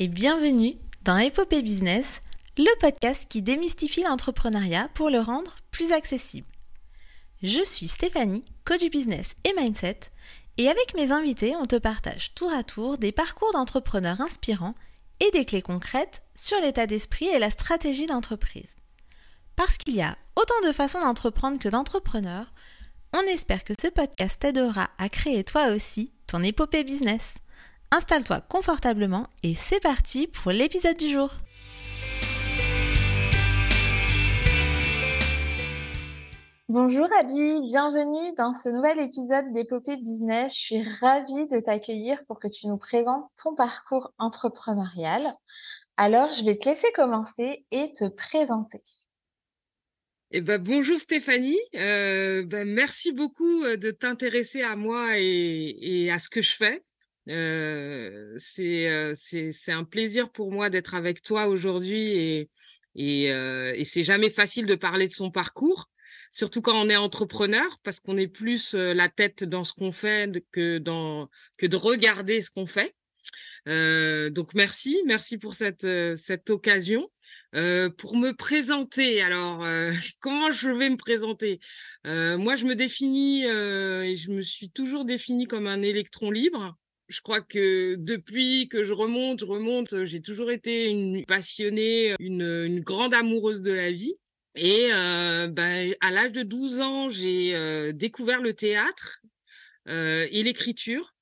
et bienvenue dans Epopée Business, le podcast qui démystifie l'entrepreneuriat pour le rendre plus accessible. Je suis Stéphanie, coach business et mindset, et avec mes invités, on te partage tour à tour des parcours d'entrepreneurs inspirants et des clés concrètes sur l'état d'esprit et la stratégie d'entreprise. Parce qu'il y a autant de façons d'entreprendre que d'entrepreneurs, on espère que ce podcast t'aidera à créer toi aussi ton épopée business. Installe-toi confortablement et c'est parti pour l'épisode du jour. Bonjour Abby, bienvenue dans ce nouvel épisode d'Épopée Business. Je suis ravie de t'accueillir pour que tu nous présentes ton parcours entrepreneurial. Alors, je vais te laisser commencer et te présenter. Eh ben, bonjour Stéphanie, euh, ben, merci beaucoup euh, de t'intéresser à moi et, à ce que je fais. Euh, c'est c'est un plaisir pour moi d'être avec toi aujourd'hui et et, et c'est jamais facile de parler de son parcours, surtout quand on est entrepreneur parce qu'on est plus la tête dans ce qu'on fait que dans que de regarder ce qu'on fait. Euh, donc merci, merci pour cette cette occasion. Euh, pour me présenter, alors euh, comment je vais me présenter? Euh, Moi, je me définis et je me suis toujours définie comme un électron libre. Je crois que depuis que je remonte, je remonte, j'ai toujours été une passionnée, une, une grande amoureuse de la vie. Et ben, à l'âge de 12 ans, j'ai découvert le théâtre et l'écriture.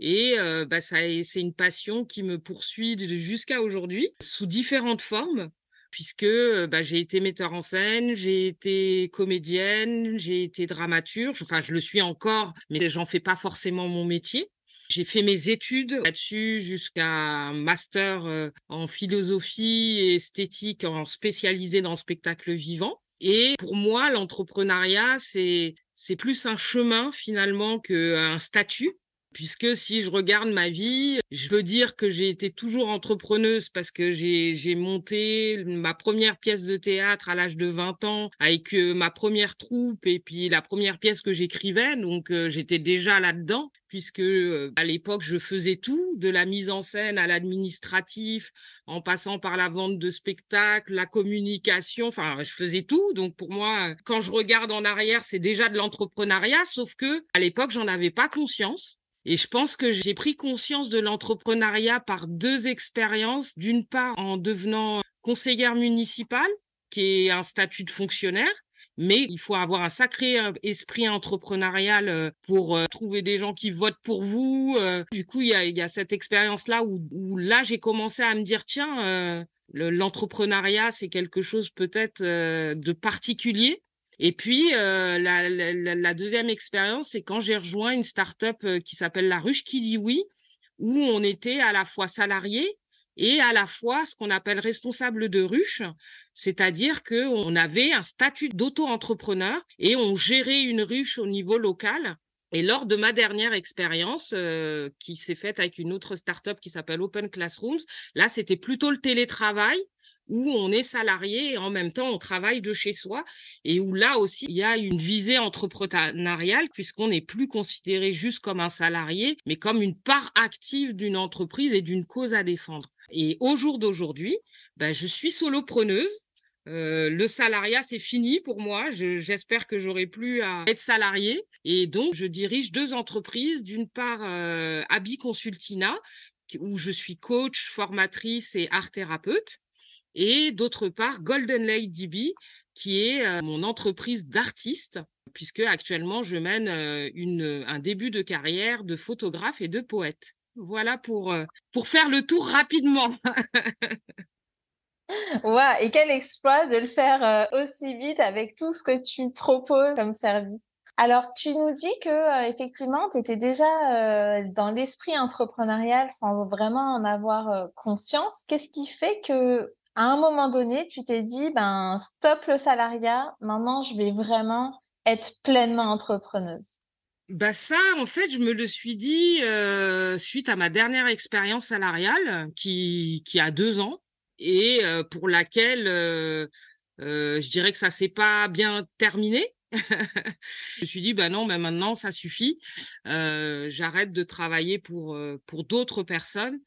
Et bah, ça, c'est une passion qui me poursuit jusqu'à aujourd'hui sous différentes formes puisque bah, j'ai été metteur en scène, j'ai été comédienne, j'ai été dramaturge, enfin je le suis encore, mais j'en fais pas forcément mon métier. J'ai fait mes études là-dessus jusqu'à un master en philosophie et esthétique en spécialisé dans le spectacle vivant. Et pour moi, l'entrepreneuriat, c'est c'est plus un chemin finalement qu'un statut puisque si je regarde ma vie, je veux dire que j'ai été toujours entrepreneuse parce que j'ai monté ma première pièce de théâtre à l'âge de 20 ans avec euh, ma première troupe et puis la première pièce que j'écrivais. Donc euh, j'étais déjà là-dedans puisque euh, à l'époque je faisais tout de la mise en scène à l'administratif en passant par la vente de spectacles, la communication, enfin je faisais tout. Donc pour moi quand je regarde en arrière, c'est déjà de l'entrepreneuriat sauf que à l'époque j'en avais pas conscience et je pense que j'ai pris conscience de l'entrepreneuriat par deux expériences. D'une part, en devenant conseillère municipale, qui est un statut de fonctionnaire, mais il faut avoir un sacré euh, esprit entrepreneurial euh, pour euh, trouver des gens qui votent pour vous. Du coup, il y a, y a cette expérience-là où, où, là, j'ai commencé à me dire, tiens, l'entrepreneuriat, c'est quelque chose peut-être de particulier. Et puis, euh, la, la, la, deuxième expérience, c'est quand j'ai rejoint une start-up euh, qui s'appelle La Ruche qui dit oui, où on était à la fois salarié et à la fois ce qu'on appelle responsable de ruche, c'est-à-dire que on avait un statut d'auto-entrepreneur et on gérait une ruche au niveau local. Et lors de ma dernière expérience, euh, qui s'est faite avec une autre start-up qui s'appelle Open Classrooms, là, c'était plutôt le télétravail où on est salarié et en même temps on travaille de chez soi et où là aussi il y a une visée entrepreneuriale puisqu'on n'est plus considéré juste comme un salarié mais comme une part active d'une entreprise et d'une cause à défendre. Et au jour d'aujourd'hui, ben, je suis solopreneuse. Euh, le salariat, c'est fini pour moi. J'espère que j'aurai plus à être salarié. Et donc, je dirige deux entreprises. D'une part, euh, Abi Consultina, où je suis coach, formatrice et art thérapeute et d'autre part Golden Lake DB, qui est euh, mon entreprise d'artiste, puisque actuellement je mène euh, une, un début de carrière de photographe et de poète. Voilà pour, euh, pour faire le tour rapidement. ouais, et quel exploit de le faire aussi vite avec tout ce que tu proposes comme service. Alors, tu nous dis que effectivement, tu étais déjà dans l'esprit entrepreneurial sans vraiment en avoir conscience. Qu'est-ce qui fait que à un moment donné, tu t'es dit, ben, stop le salariat, maintenant, je vais vraiment être pleinement entrepreneuse bah ça, en fait, je me le suis dit euh, suite à ma dernière expérience salariale qui, qui a deux ans et euh, pour laquelle euh, je dirais que ça s'est pas bien terminé. je me suis dit bah non, mais maintenant ça suffit. J'arrête de travailler pour pour d'autres personnes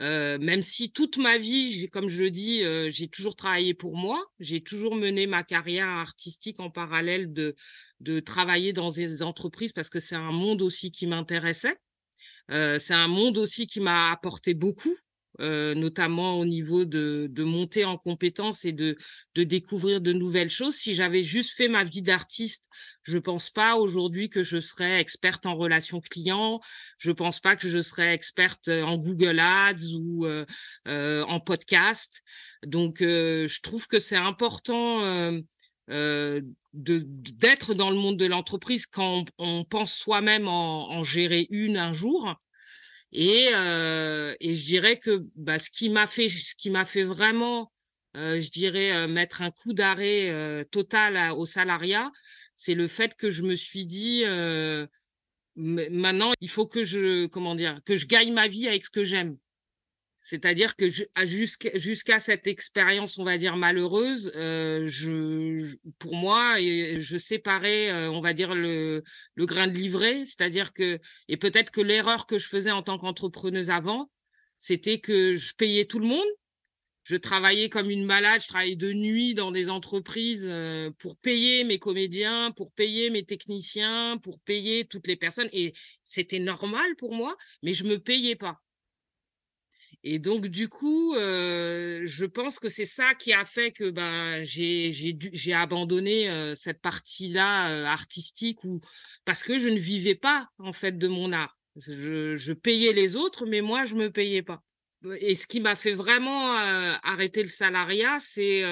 même si toute ma vie, comme je dis, j'ai toujours travaillé pour moi, j'ai toujours mené ma carrière artistique en parallèle de, de travailler dans des entreprises parce que c'est un monde aussi qui m'intéressait. c'est un monde aussi qui m'a apporté beaucoup. Euh, notamment au niveau de, de monter en compétences et de, de découvrir de nouvelles choses. Si j'avais juste fait ma vie d'artiste, je pense pas aujourd'hui que je serais experte en relations clients. Je pense pas que je serais experte en Google Ads ou euh, euh, en podcast. Donc, je trouve que c'est important de d'être dans le monde de l'entreprise quand on, pense soi-même en, en, gérer une un jour et, euh, et je dirais que bah, ce qui m'a fait, ce qui m'a fait vraiment, euh, je dirais, euh, mettre un coup d'arrêt total au salariat, c'est le fait que je me suis dit, maintenant, il faut que je, comment dire, que je gagne ma vie avec ce que j'aime. C'est-à-dire que jusqu'à cette expérience, on va dire malheureuse, euh, je, pour moi, je séparais, euh, on va dire le, le grain de livret. C'est-à-dire que et peut-être que l'erreur que je faisais en tant qu'entrepreneuse avant, c'était que je payais tout le monde. Je travaillais comme une malade, je travaillais de nuit dans des entreprises euh, pour payer mes comédiens, pour payer mes techniciens, pour payer toutes les personnes. Et c'était normal pour moi, mais je me payais pas. Et donc du coup, euh, je pense que c'est ça qui a fait que ben j'ai j'ai abandonné euh, cette partie-là euh, artistique ou parce que je ne vivais pas en fait de mon art. Je, je payais les autres, mais moi je me payais pas. Et ce qui m'a fait vraiment arrêter le salariat, c'est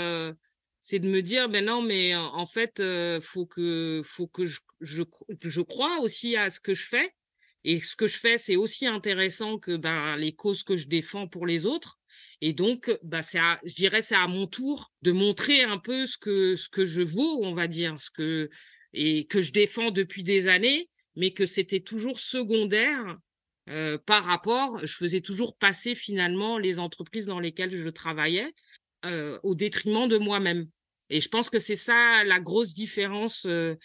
c'est de me dire ben non mais en fait faut que faut que je, je je crois aussi à ce que je fais et ce que je fais, c'est aussi intéressant que ben, les causes que je défends pour les autres. Et donc, bah, c'est je dirais, c'est à mon tour de montrer un peu ce que, ce que je vaux, on va dire, ce que, et que je défends depuis des années, mais que c'était toujours secondaire euh, par rapport, je faisais toujours passer finalement les entreprises dans lesquelles je travaillais euh, au détriment de moi-même. Et je pense que c'est ça la grosse différence euh,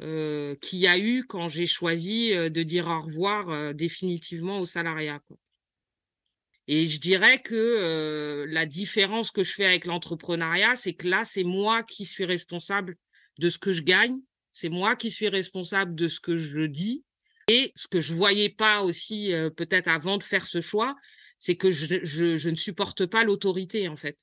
euh, qu'il y a eu quand j'ai choisi euh, de dire au revoir euh, définitivement au salariat. Quoi. Et je dirais que la différence que je fais avec l'entrepreneuriat, c'est que là, c'est moi qui suis responsable de ce que je gagne, c'est moi qui suis responsable de ce que je dis. Et ce que je voyais pas aussi peut-être avant de faire ce choix, c'est que je, je, je ne supporte pas l'autorité en fait.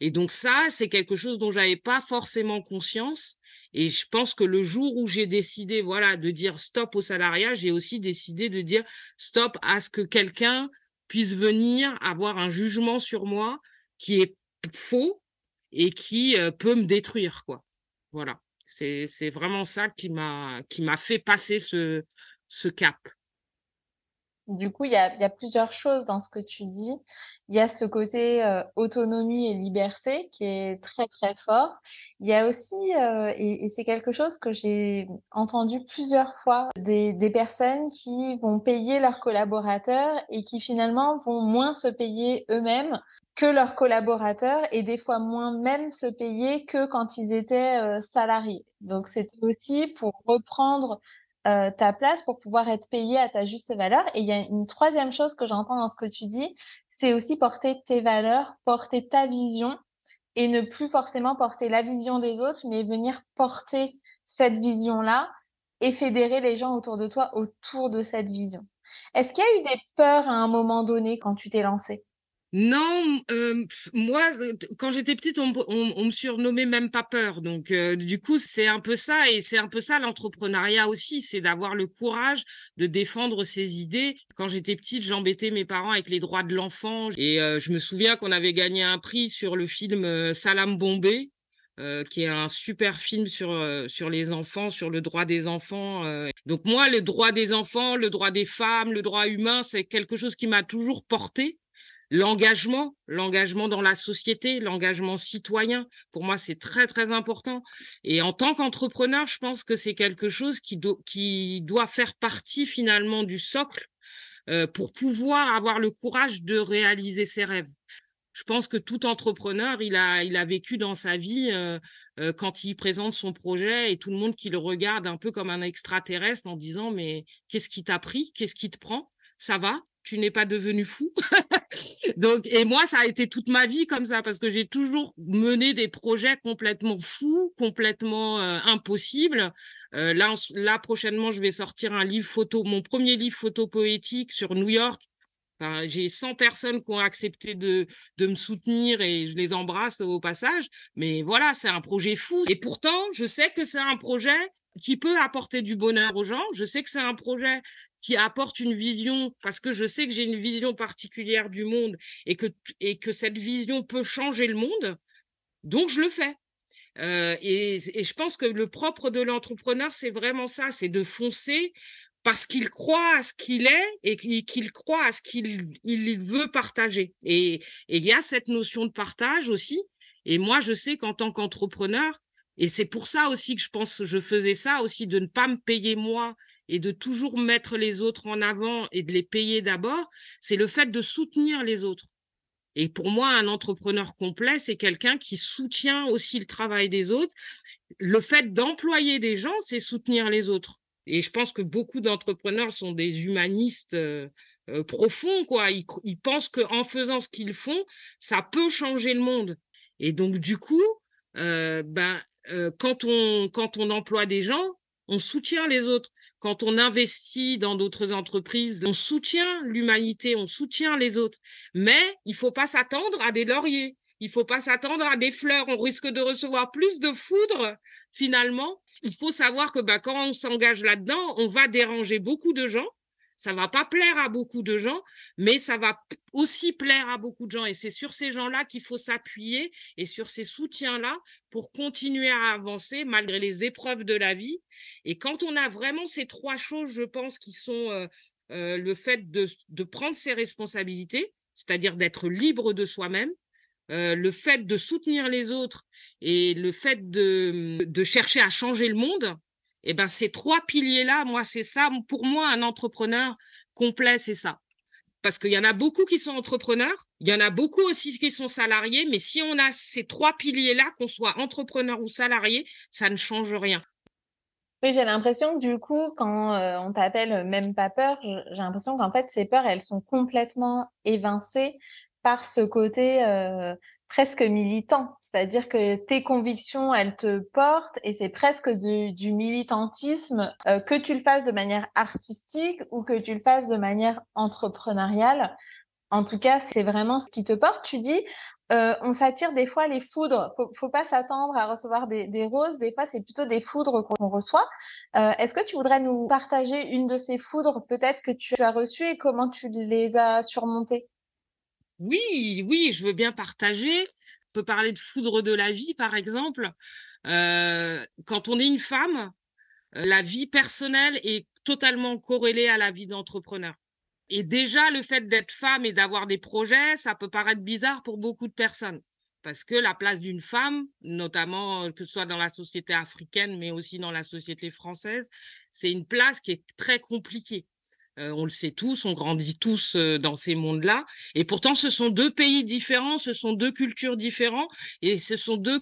Et donc ça, c'est quelque chose dont j'avais pas forcément conscience. Et je pense que le jour où j'ai décidé, voilà, de dire stop au salariat, j'ai aussi décidé de dire stop à ce que quelqu'un puisse venir avoir un jugement sur moi qui est faux et qui euh, peut me détruire, quoi. Voilà. C'est, vraiment ça qui m'a, qui m'a fait passer ce, ce cap. Du coup, il y a, plusieurs choses dans ce que tu dis. Il y a ce côté euh, autonomie et liberté qui est très très fort. Il y a aussi, euh, et, c'est quelque chose que j'ai entendu plusieurs fois, des, des, personnes qui vont payer leurs collaborateurs et qui finalement vont moins se payer eux-mêmes que leurs collaborateurs et des fois moins même se payer que quand ils étaient euh, salariés. Donc c'était aussi pour reprendre euh, ta place pour pouvoir être payé à ta juste valeur. Et il y a une troisième chose que j'entends dans ce que tu dis, c'est aussi porter tes valeurs, porter ta vision et ne plus forcément porter la vision des autres, mais venir porter cette vision-là et fédérer les gens autour de toi autour de cette vision. Est-ce qu'il y a eu des peurs à un moment donné quand tu t'es lancé non, euh, moi, quand j'étais petite, on, me surnommait même pas peur. Donc, euh, du coup, c'est un peu ça, et c'est un peu ça l'entrepreneuriat aussi, c'est d'avoir le courage de défendre ses idées. Quand j'étais petite, j'embêtais mes parents avec les droits de l'enfant, et euh, je me souviens qu'on avait gagné un prix sur le film euh, Salam Bombay. Euh, qui est un super film sur euh, sur les enfants, sur le droit des enfants. Donc moi, le droit des enfants, le droit des femmes, le droit humain, c'est quelque chose qui m'a toujours porté l'engagement, l'engagement dans la société, l'engagement citoyen. Pour moi, c'est très très important. Et en tant qu'entrepreneur, je pense que c'est quelque chose qui, qui doit faire partie finalement du socle euh, pour pouvoir avoir le courage de réaliser ses rêves. Je pense que tout entrepreneur, il a, il a vécu dans sa vie euh, euh, quand il présente son projet et tout le monde qui le regarde un peu comme un extraterrestre en disant mais qu'est-ce qui t'a pris, qu'est-ce qui te prend, ça va, tu n'es pas devenu fou. Donc, et moi, ça a été toute ma vie comme ça, parce que j'ai toujours mené des projets complètement fous, complètement euh, impossibles. Euh, là, là, prochainement, je vais sortir un livre photo, mon premier livre photo poétique sur New York. Enfin, j'ai 100 personnes qui ont accepté de, de me soutenir et je les embrasse au passage. Mais voilà, c'est un projet fou. Et pourtant, je sais que c'est un projet qui peut apporter du bonheur aux gens. Je sais que c'est un projet qui apporte une vision parce que je sais que j'ai une vision particulière du monde et que et que cette vision peut changer le monde. Donc je le fais. Euh, et, et, je pense que le propre de l'entrepreneur, c'est vraiment ça, c'est de foncer parce qu'il croit à ce qu'il est et qu'il croit à ce qu'il il veut partager. Et il y a cette notion de partage aussi. Et moi, je sais qu'en tant qu'entrepreneur, et c'est pour ça aussi que je pense que je faisais ça aussi, de ne pas me payer moi et de toujours mettre les autres en avant et de les payer d'abord, c'est le fait de soutenir les autres. Et pour moi, un entrepreneur complet, c'est quelqu'un qui soutient aussi le travail des autres. Le fait d'employer des gens, c'est soutenir les autres. Et je pense que beaucoup d'entrepreneurs sont des humanistes euh, euh, profonds, quoi. Ils, ils pensent qu'en faisant ce qu'ils font, ça peut changer le monde. Et donc, du coup, euh, ben, euh, quand on quand on emploie des gens, on soutient les autres. Quand on investit dans d'autres entreprises, on soutient l'humanité, on soutient les autres. Mais il faut pas s'attendre à des lauriers. Il faut pas s'attendre à des fleurs. On risque de recevoir plus de foudre finalement. Il faut savoir que bah, quand on s'engage là-dedans, on va déranger beaucoup de gens ça va pas plaire à beaucoup de gens, mais ça va aussi plaire à beaucoup de gens. Et c'est sur ces gens-là qu'il faut s'appuyer et sur ces soutiens-là pour continuer à avancer malgré les épreuves de la vie. Et quand on a vraiment ces trois choses, je pense, qui sont euh, euh, le fait de, de prendre ses responsabilités, c'est-à-dire d'être libre de soi-même, euh, le fait de soutenir les autres et le fait de, de chercher à changer le monde, eh ben ces trois piliers là, moi c'est ça pour moi un entrepreneur complet, c'est ça. Parce qu'il y en a beaucoup qui sont entrepreneurs, il y en a beaucoup aussi qui sont salariés, mais si on a ces trois piliers là, qu'on soit entrepreneur ou salarié, ça ne change rien. Oui, j'ai l'impression du coup, quand euh, on t'appelle même pas peur, j'ai l'impression qu'en fait, ces peurs, elles sont complètement évincées par ce côté euh, presque militant, c'est-à-dire que tes convictions, elles te portent et c'est presque du, militantisme, euh, que tu le fasses de manière artistique ou que tu le fasses de manière entrepreneuriale. En tout cas, c'est vraiment ce qui te porte. Tu dis, euh, on s'attire des fois les foudres. Faut, faut pas s'attendre à recevoir des, des, roses. Des fois, c'est plutôt des foudres qu'on reçoit. Euh, Est-ce que tu voudrais nous partager une de ces foudres, peut-être que tu as reçues et comment tu les as surmontées? Oui, oui, je veux bien partager. On peut parler de foudre de la vie, par exemple. Euh, quand on est une femme, euh, la vie personnelle est totalement corrélée à la vie d'entrepreneur. Et déjà, le fait d'être femme et d'avoir des projets, ça peut paraître bizarre pour beaucoup de personnes. Parce que la place d'une femme, notamment euh, que ce soit dans la société africaine, mais aussi dans la société française, c'est une place qui est très compliquée. Euh, on le sait tous, on grandit tous euh, dans ces mondes-là. Et pourtant, ce sont deux pays différents, ce sont deux cultures différentes, et ce sont deux,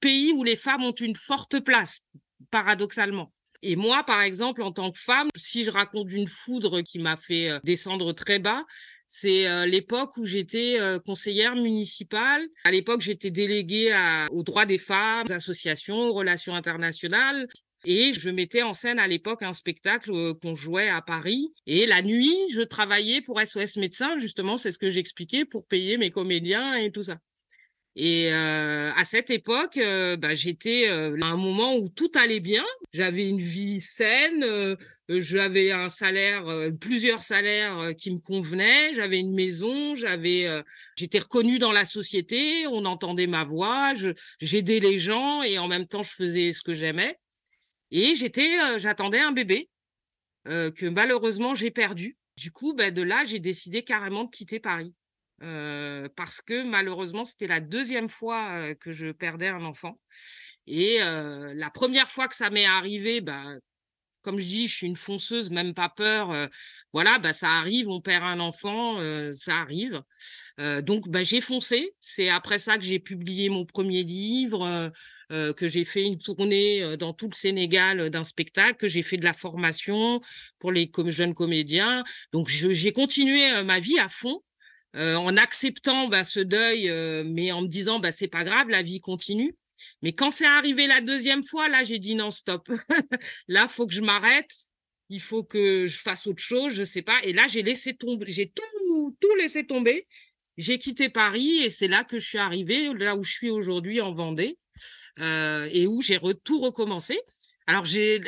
pays où les femmes ont une forte place, paradoxalement. Et moi, par exemple, en tant que femme, si je raconte une foudre qui m'a fait euh, descendre très bas, c'est l'époque où j'étais conseillère municipale. À l'époque, j'étais déléguée aux droits des femmes, aux associations, aux relations internationales. Et je mettais en scène à l'époque un spectacle euh, qu'on jouait à Paris. Et la nuit, je travaillais pour SOS Médecins, justement, c'est ce que j'expliquais, pour payer mes comédiens et tout ça. Et euh, à cette époque, euh, bah, j'étais euh, à un moment où tout allait bien. J'avais une vie saine, euh, j'avais un salaire, plusieurs salaires qui me convenaient. J'avais une maison, j'avais, j'étais reconnue dans la société. On entendait ma voix, j'aidais les gens et en même temps je faisais ce que j'aimais. Et j'étais, euh, j'attendais un bébé euh, que malheureusement j'ai perdu. Du coup, ben, de là, j'ai décidé carrément de quitter Paris. Euh, parce que malheureusement, c'était la deuxième fois que je perdais un enfant. Et la première fois que ça m'est arrivé, ben, comme je dis, je suis une fonceuse, même pas peur. Euh, voilà, bah ça arrive, on perd un enfant, euh, ça arrive. Euh, donc bah j'ai foncé. C'est après ça que j'ai publié mon premier livre, que j'ai fait une tournée dans tout le Sénégal d'un spectacle, que j'ai fait de la formation pour les jeunes comédiens. Donc j'ai continué ma vie à fond. en acceptant bah, ce deuil, mais en me disant bah c'est pas grave, la vie continue. Mais quand c'est arrivé la deuxième fois, là, j'ai dit non, stop. là, faut que je m'arrête. Il faut que je fasse autre chose, je sais pas. Et là, j'ai laissé tomber, j'ai tout, tout laissé tomber. J'ai quitté Paris et c'est là que je suis arrivée, là où je suis aujourd'hui en Vendée, euh, et où j'ai tout recommencé. Alors j'ai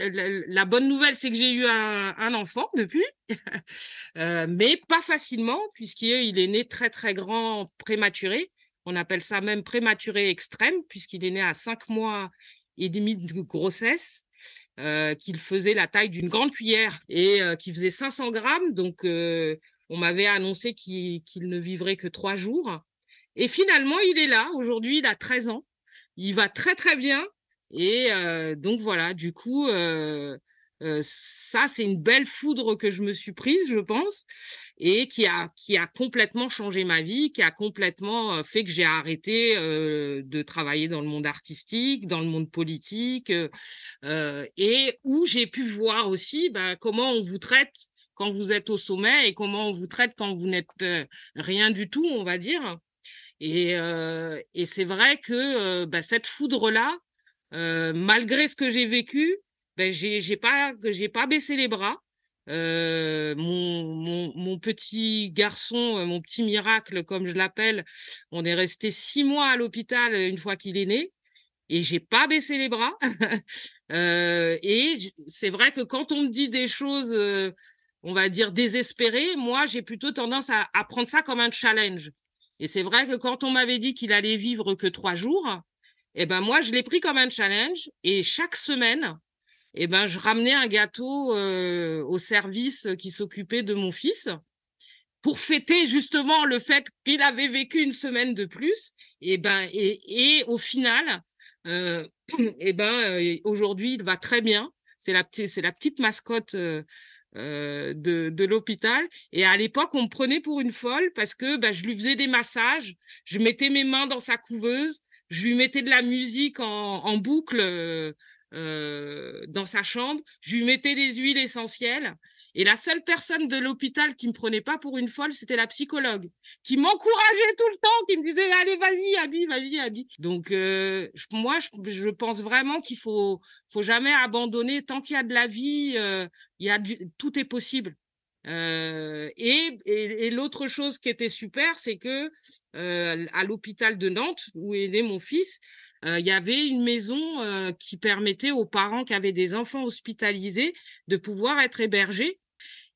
la, bonne nouvelle, c'est que j'ai eu un, enfant depuis, euh, mais pas facilement puisqu'il est né très très grand prématuré. On appelle ça même prématuré extrême, puisqu'il est né à cinq mois et demi de grossesse, euh, qu'il faisait la taille d'une grande cuillère et euh, qui faisait 500 grammes. Donc, euh, on m'avait annoncé qu'il ne vivrait que trois jours. Et finalement, il est là. Aujourd'hui, il a 13 ans. Il va très, très bien. Et donc, voilà, du coup, euh, ça, c'est une belle foudre que je me suis prise, je pense, et qui a qui a complètement changé ma vie, qui a complètement euh, fait que j'ai arrêté euh, de travailler dans le monde artistique, dans le monde politique, et où j'ai pu voir aussi ben, comment on vous traite quand vous êtes au sommet et comment on vous traite quand vous n'êtes rien du tout, on va dire. Et, et c'est vrai que ben, cette foudre-là, malgré ce que j'ai vécu, ben j'ai j'ai pas j'ai pas baissé les bras. Euh, mon, mon, mon, petit garçon, euh, mon petit miracle, comme je l'appelle, on est resté six mois à l'hôpital une fois qu'il est né et j'ai pas baissé les bras. euh, et c'est vrai que quand on me dit des choses, euh, on va dire désespérées, moi j'ai plutôt tendance à, à, prendre ça comme un challenge. Et c'est vrai que quand on m'avait dit qu'il allait vivre que trois jours, eh ben moi je l'ai pris comme un challenge et chaque semaine eh ben je ramenais un gâteau euh, au service qui s'occupait de mon fils pour fêter justement le fait qu'il avait vécu une semaine de plus. Et ben et, et au final euh, et ben euh, aujourd'hui il va très bien. C'est la c'est la petite mascotte euh, euh, de, de l'hôpital. Et à l'époque on me prenait pour une folle parce que ben, je lui faisais des massages je mettais mes mains dans sa couveuse je lui mettais de la musique en, en boucle euh, euh, dans sa chambre, je lui mettais des huiles essentielles. Et la seule personne de l'hôpital qui me prenait pas pour une folle, c'était la psychologue, qui m'encourageait tout le temps, qui me disait allez vas-y Abby, vas-y Abby. Donc euh, moi je, pense vraiment qu'il faut faut jamais abandonner tant qu'il y a de la vie, euh, il y a du, tout est possible. Euh, et, et, et l'autre chose qui était super, c'est que euh, à l'hôpital de Nantes, où est né mon fils, euh, il y avait une maison euh, qui permettait aux parents qui avaient des enfants hospitalisés de pouvoir être hébergés.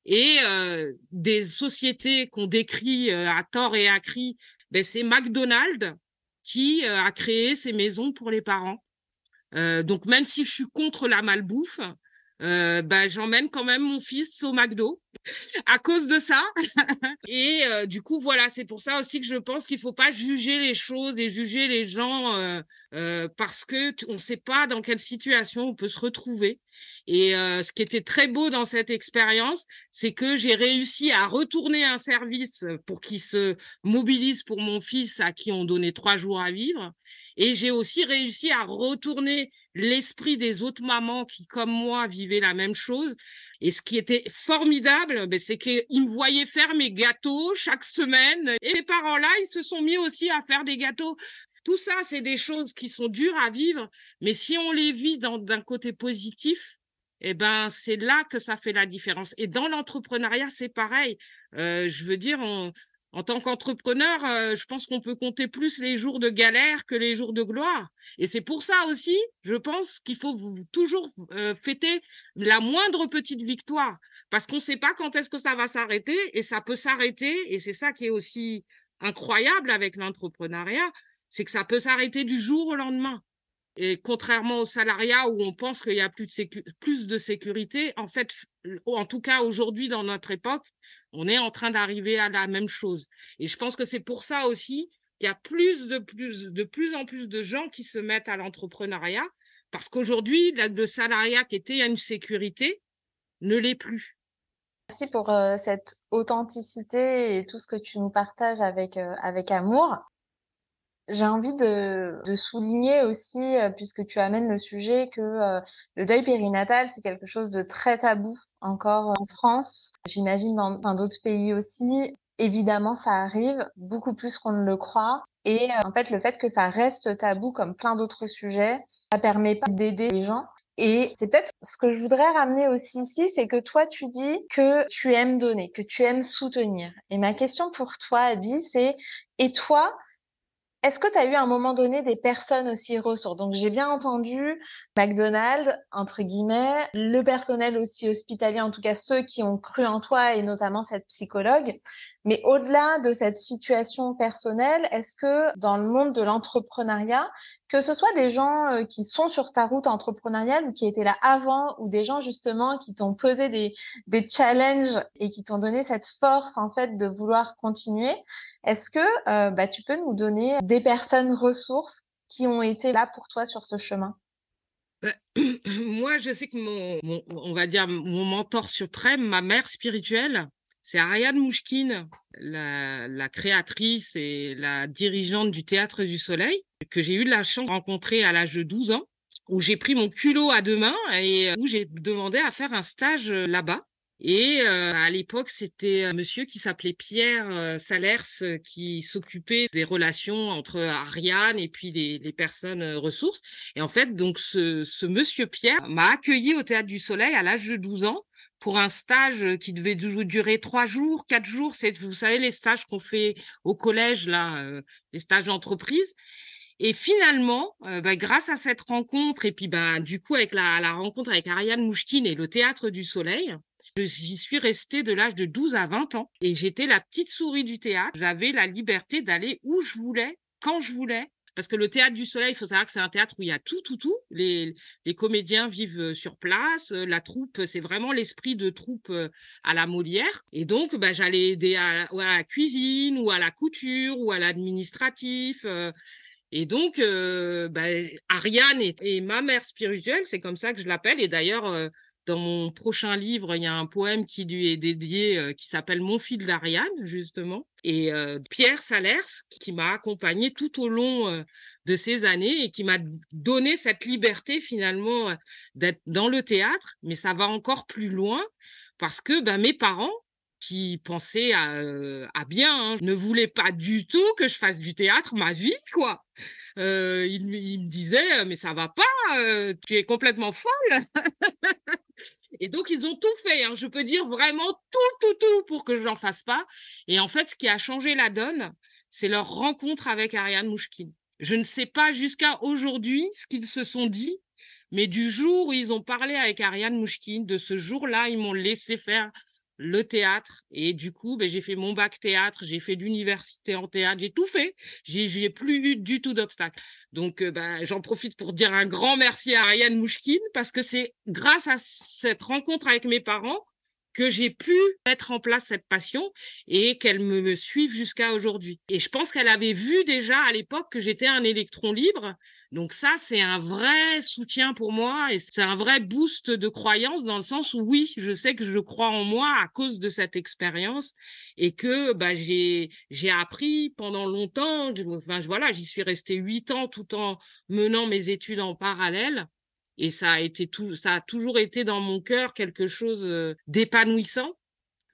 Et euh, des sociétés qu'on décrit à tort et à cri, ben c'est McDonald's qui a créé ces maisons pour les parents. donc même si je suis contre la malbouffe, euh, bah, j'emmène quand même mon fils au McDo à cause de ça. et euh, du coup, voilà, c'est pour ça aussi que je pense qu'il faut pas juger les choses et juger les gens euh, euh parce que on ne sait pas dans quelle situation on peut se retrouver. Et euh, ce qui était très beau dans cette expérience, c'est que j'ai réussi à retourner un service pour qu'il se mobilise pour mon fils à qui on donnait trois jours à vivre. Et j'ai aussi réussi à retourner l'esprit des autres mamans qui, comme moi, vivaient la même chose. Et ce qui était formidable, ben, c'est qu'ils me voyaient faire mes gâteaux chaque semaine. Et les parents-là, ils se sont mis aussi à faire des gâteaux. Tout ça, c'est des choses qui sont dures à vivre, mais si on les vit d'un côté positif, eh ben c'est là que ça fait la différence. Et dans l'entrepreneuriat, c'est pareil. Euh, je veux dire, on, en tant qu'entrepreneur, euh, je pense qu'on peut compter plus les jours de galère que les jours de gloire. Et c'est pour ça aussi, je pense qu'il faut toujours euh, fêter la moindre petite victoire, parce qu'on ne sait pas quand est-ce que ça va s'arrêter, et ça peut s'arrêter, et c'est ça qui est aussi incroyable avec l'entrepreneuriat, c'est que ça peut s'arrêter du jour au lendemain. Et contrairement au salariat où on pense qu'il y a plus de, plus de sécurité, en fait, en tout cas aujourd'hui dans notre époque, on est en train d'arriver à la même chose. Et je pense que c'est pour ça aussi qu'il y a plus de plus de plus en plus de gens qui se mettent à l'entrepreneuriat parce qu'aujourd'hui, le salariat qui était une sécurité, ne l'est plus. Merci pour cette authenticité et tout ce que tu nous partages avec, avec amour. J'ai envie de, de, souligner aussi, puisque tu amènes le sujet, que le deuil périnatal, c'est quelque chose de très tabou encore en France. J'imagine dans, dans d'autres pays aussi. Évidemment, ça arrive beaucoup plus qu'on ne le croit. Et en fait, le fait que ça reste tabou comme plein d'autres sujets, ça permet pas d'aider les gens. Et c'est peut-être ce que je voudrais ramener aussi ici, c'est que toi, tu dis que tu aimes donner, que tu aimes soutenir. Et ma question pour toi, Abby, c'est, et toi, est-ce que tu as eu à un moment donné des personnes aussi ressources? Donc j'ai bien entendu McDonald's, entre guillemets, le personnel aussi hospitalier, en tout cas ceux qui ont cru en toi et notamment cette psychologue. Mais au-delà de cette situation personnelle, est-ce que dans le monde de l'entrepreneuriat, que ce soit des gens euh, qui sont sur ta route entrepreneuriale ou qui étaient là avant, ou des gens justement qui t'ont posé des, des challenges et qui t'ont donné cette force en fait de vouloir continuer, est-ce que euh, bah, tu peux nous donner des personnes ressources qui ont été là pour toi sur ce chemin? Bah, moi, je sais que mon, on va dire, mon mentor suprême, ma mère spirituelle, c'est Ariane Mouchkine, la, la, créatrice et la dirigeante du Théâtre du Soleil, que j'ai eu la chance de rencontrer à l'âge de 12 ans, où j'ai pris mon culot à deux mains et où j'ai demandé à faire un stage euh, là-bas. Et euh, à l'époque, c'était un monsieur qui s'appelait Pierre euh, Salers qui s'occupait des relations entre Ariane et puis les, les personnes ressources. Et en fait, donc ce, ce monsieur Pierre m'a accueilli au Théâtre du Soleil à l'âge de 12 ans pour un stage qui devait durer trois jours, quatre jours. C'est, vous savez, les stages qu'on fait au collège, là, euh, les stages d'entreprise. Et finalement, euh, bah, grâce à cette rencontre, et puis bah, du coup, avec la, la rencontre avec Ariane Mouchkine et le Théâtre du Soleil, j'y suis restée de l'âge de 12 à 20 ans. Et j'étais la petite souris du théâtre. J'avais la liberté d'aller où je voulais, quand je voulais, parce que le théâtre du soleil, il faut savoir que c'est un théâtre où il y a tout, tout, tout. Les, les comédiens vivent euh, sur place. Euh, la troupe, c'est vraiment l'esprit de troupe euh, à la Molière. Et donc, bah, j'allais aider à, la cuisine ou à la couture ou à l'administratif. Et donc, bah, Ariane est, ma mère spirituelle, c'est comme ça que je l'appelle. Et d'ailleurs, dans mon prochain livre, il y a un poème qui lui est dédié, euh, qui s'appelle Mon fil d'Ariane, justement. Et euh, Pierre Salers, qui m'a accompagné tout au long euh, de ces années et qui m'a donné cette liberté finalement d'être dans le théâtre. Mais ça va encore plus loin parce que ben, mes parents, qui pensaient à, bien, hein, ne voulaient pas du tout que je fasse du théâtre ma vie, quoi. Euh, il, il, me disait, mais ça va pas, tu es complètement folle. Et donc, ils ont tout fait. Hein. Je peux dire vraiment tout, tout, tout pour que je n'en fasse pas. Et en fait, ce qui a changé la donne, c'est leur rencontre avec Ariane Mouchkine. Je ne sais pas jusqu'à aujourd'hui ce qu'ils se sont dit, mais du jour où ils ont parlé avec Ariane Mouchkine, de ce jour-là, ils m'ont laissé faire le théâtre. Et du coup, ben, j'ai fait mon bac théâtre, j'ai fait l'université en théâtre, j'ai tout fait. J'ai plus eu du tout d'obstacle. Donc, euh, ben, j'en profite pour dire un grand merci à Ariane Mouchkine parce que c'est grâce à cette rencontre avec mes parents que j'ai pu mettre en place cette passion et qu'elle me suive jusqu'à aujourd'hui. Et je pense qu'elle avait vu déjà à l'époque que j'étais un électron libre donc ça, c'est un vrai soutien pour moi et c'est un vrai boost de croyance dans le sens où oui, je sais que je crois en moi à cause de cette expérience et que bah, j'ai j'ai appris pendant longtemps. Enfin voilà, j'y suis restée huit ans tout en menant mes études en parallèle et ça a été tout, ça a toujours été dans mon cœur quelque chose euh, d'épanouissant.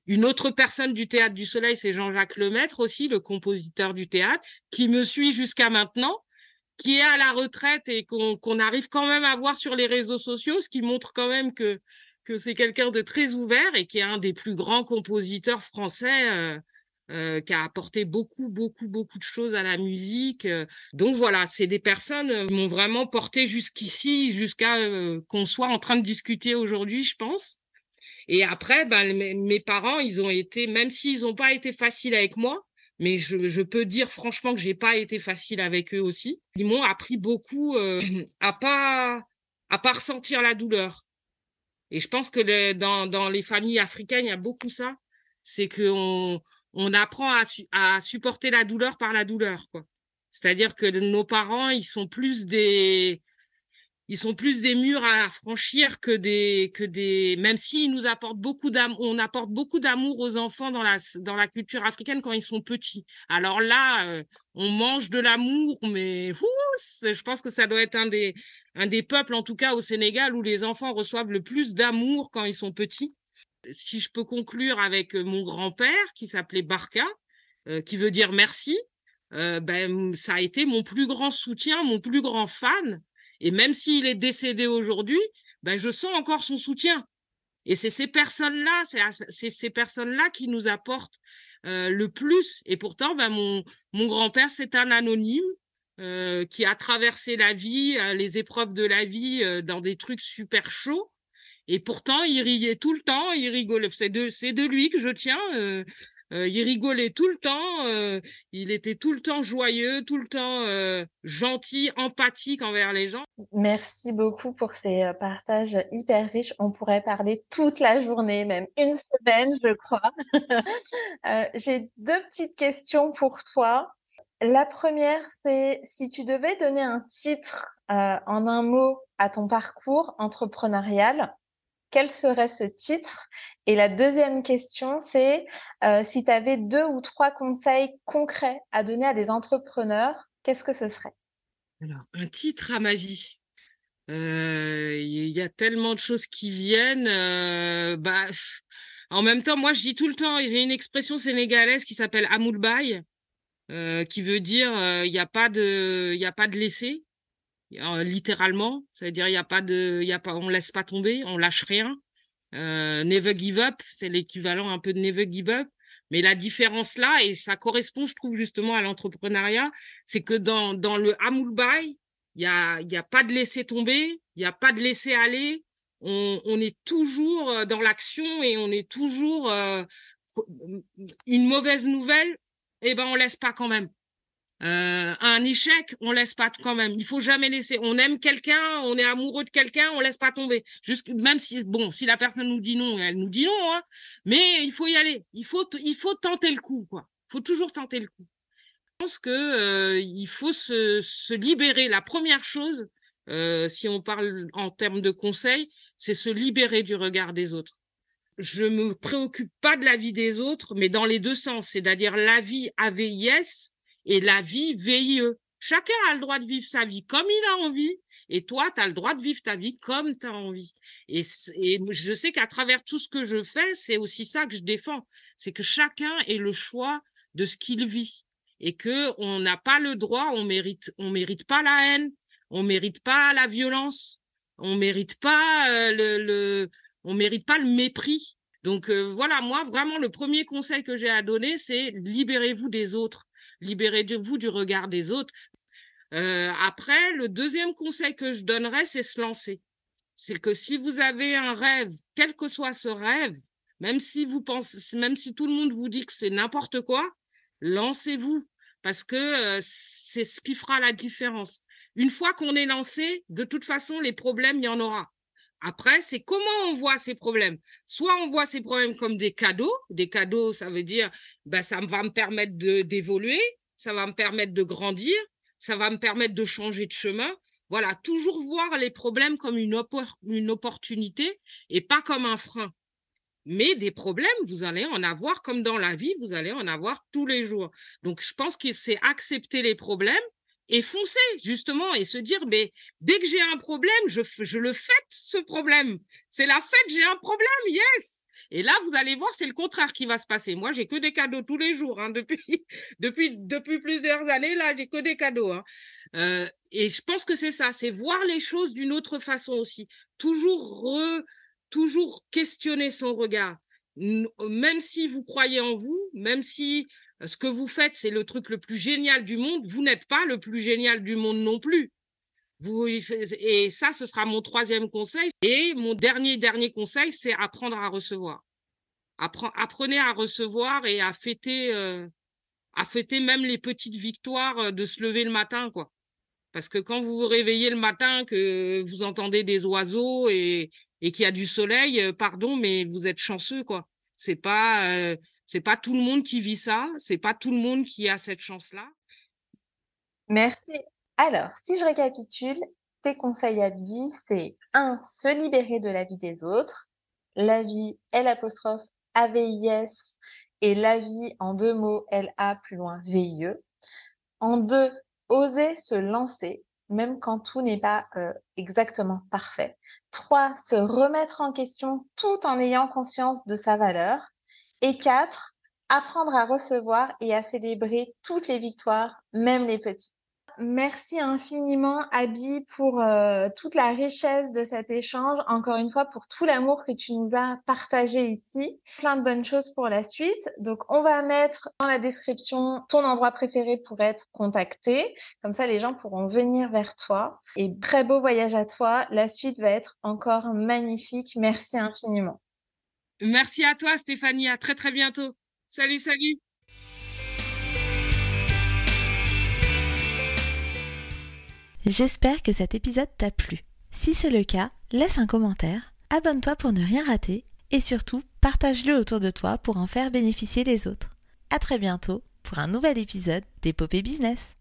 Une autre personne du Théâtre du Soleil, c'est Jean-Jacques Lemaître aussi, le compositeur du théâtre, qui me suit jusqu'à maintenant qui est à la retraite et qu'on arrive quand même à voir sur les réseaux sociaux, ce qui montre quand même que, que c'est quelqu'un de très ouvert et qui est un des plus grands compositeurs français. Euh, euh, qui a apporté beaucoup, beaucoup, beaucoup de choses à la musique. Donc voilà, c'est des personnes euh, qui m'ont vraiment porté jusqu'ici, jusqu'à qu'on soit en train de discuter aujourd'hui, je pense. Et après, ben, mes, parents, ils ont été, même s'ils n'ont pas été faciles avec moi, mais je, je, peux dire franchement que j'ai pas été facile avec eux aussi. Ils m'ont appris beaucoup euh, à pas à pas ressentir la douleur. Et je pense que dans, dans les familles africaines, il y a beaucoup ça, c'est que on, apprend à, à supporter la douleur par la douleur, quoi. C'est-à-dire que nos parents, ils sont plus des ils sont plus des murs à franchir que des que des même s'ils nous apportent beaucoup d'amour on apporte beaucoup d'amour aux enfants dans la dans la culture africaine quand ils sont petits alors là euh, on mange de l'amour mais je pense que ça doit être un des un des peuples en tout cas au Sénégal où les enfants reçoivent le plus d'amour quand ils sont petits si je peux conclure avec mon grand-père qui s'appelait Barka euh, qui veut dire merci euh, ben ça a été mon plus grand soutien mon plus grand fan et même s'il est décédé aujourd'hui, ben, je sens encore son soutien. Et c'est ces personnes-là, c'est ces personnes-là qui nous apportent euh, le plus. Et pourtant, ben, mon, mon grand-père, c'est un anonyme euh, qui a traversé la vie, euh, les épreuves de la vie dans des trucs super chauds. Et pourtant, il riait tout le temps, il rigolait. C'est de, lui que je tiens. Euh, il rigolait tout le temps, euh, il était tout le temps joyeux, tout le temps euh, gentil, empathique envers les gens. Merci beaucoup pour ces partages hyper riches. On pourrait parler toute la journée, même une semaine, je crois. J'ai deux petites questions pour toi. La première, c'est si tu devais donner un titre en un mot à ton parcours entrepreneurial, quel serait ce titre? Et la deuxième question, c'est euh, si tu avais deux ou trois conseils concrets à donner à des entrepreneurs, qu'est-ce que ce serait? Alors, un titre à ma vie. Euh, il y a tellement de choses qui viennent. Euh, bah, en même temps, moi, je dis tout le temps, j'ai une expression sénégalaise qui s'appelle Amoulbaï, qui veut dire il n'y a pas de, il a pas de laisser littéralement. C'est-à-dire, il y a pas de, il y a pas, on laisse pas tomber, on lâche rien. Euh, never give up, c'est l'équivalent un peu de never give up. Mais la différence là, et ça correspond, je trouve, justement à l'entrepreneuriat, c'est que dans, dans le Amoulbaï, il y a, y a pas de laisser tomber, il y a pas de laisser aller. On, on est toujours euh, dans l'action et on est toujours euh, une mauvaise nouvelle, eh ben on laisse pas quand même. Euh, un échec, on laisse pas quand même. Il faut jamais laisser. On aime quelqu'un, on est amoureux de quelqu'un, on laisse pas tomber. Juste même si bon, si la personne nous dit non, elle nous dit non, hein, mais il faut y aller. Il faut il faut tenter le coup, quoi. Il faut toujours tenter le coup. Je pense que euh, il faut se, se libérer. La première chose, euh, si on parle en termes de conseils, c'est se libérer du regard des autres. Je me préoccupe pas de la vie des autres, mais dans les deux sens, c'est-à-dire la vie AVIS et la vie VIE. Chacun a le droit de vivre sa vie comme il a envie, et toi, tu as le droit de vivre ta vie comme tu as envie. Et, et, je sais qu'à travers tout ce que je fais, c'est aussi ça que je défends, c'est que chacun ait le choix de ce qu'il vit, et que on n'a pas le droit, on mérite, on mérite pas la haine, on mérite pas la violence, on mérite pas euh, le, le, on mérite pas le mépris. Donc euh, voilà, moi vraiment le premier conseil que j'ai à donner, c'est libérez-vous des autres libérez-vous du regard des autres. Euh, après, le deuxième conseil que je donnerais, c'est se lancer. C'est que si vous avez un rêve, quel que soit ce rêve, même si vous pensez, même si tout le monde vous dit que c'est n'importe quoi, lancez-vous parce que euh, c'est ce qui fera la différence. Une fois qu'on est lancé, de toute façon, les problèmes, il y en aura. Après, c'est comment on voit ces problèmes. Soit on voit ces problèmes comme des cadeaux. Des cadeaux, ça veut dire, ben, ça va me permettre d'évoluer, ça va me permettre de grandir, ça va me permettre de changer de chemin. Voilà, toujours voir les problèmes comme une, une opportunité et pas comme un frein. Mais des problèmes, vous allez en avoir comme dans la vie, vous allez en avoir tous les jours. Donc, je pense que c'est accepter les problèmes et foncer justement et se dire mais dès que j'ai un problème je, je le fête ce problème. C'est la fête j'ai un problème yes. Et là vous allez voir c'est le contraire qui va se passer. Moi j'ai que des cadeaux tous les jours hein, depuis depuis depuis plusieurs années là j'ai que des cadeaux hein. euh, et je pense que c'est ça c'est voir les choses d'une autre façon aussi. Toujours re, toujours questionner son regard. Même si vous croyez en vous même si ce que vous faites, c'est le truc le plus génial du monde. Vous n'êtes pas le plus génial du monde non plus. Vous, et ça, ce sera mon troisième conseil. Et mon dernier, dernier conseil, c'est apprendre à recevoir. Apprenez à recevoir et à fêter, euh, à fêter même les petites victoires euh, de se lever le matin, quoi. Parce que quand vous vous réveillez le matin, que vous entendez des oiseaux et, et qu'il y a du soleil, euh, pardon, mais vous êtes chanceux, quoi. C'est pas, c'est pas tout le monde qui vit ça, c'est pas tout le monde qui a cette chance-là. Merci. Alors, si je récapitule, tes conseils à vie, c'est 1. Se libérer de la vie des autres. La vie, L apostrophe, A-V-I-S, et la vie en deux mots, L-A plus loin, VIE. En deux, oser se lancer, même quand tout n'est pas euh, exactement parfait. Trois, se remettre en question tout en ayant conscience de sa valeur. Et quatre, apprendre à recevoir et à célébrer toutes les victoires, même les petites. Merci infiniment, Abby, pour euh, toute la richesse de cet échange. Encore une fois, pour tout l'amour que tu nous as partagé ici. Plein de bonnes choses pour la suite. Donc, on va mettre dans la description ton endroit préféré pour être contacté. Comme ça, les gens pourront venir vers toi. Et très beau voyage à toi. La suite va être encore magnifique. Merci infiniment. Merci à toi, Stéphanie. À très, très bientôt. Salut, salut. J'espère que cet épisode t'a plu. Si c'est le cas, laisse un commentaire, abonne-toi pour ne rien rater et surtout partage-le autour de toi pour en faire bénéficier les autres. À très bientôt pour un nouvel épisode d'Épopée Business.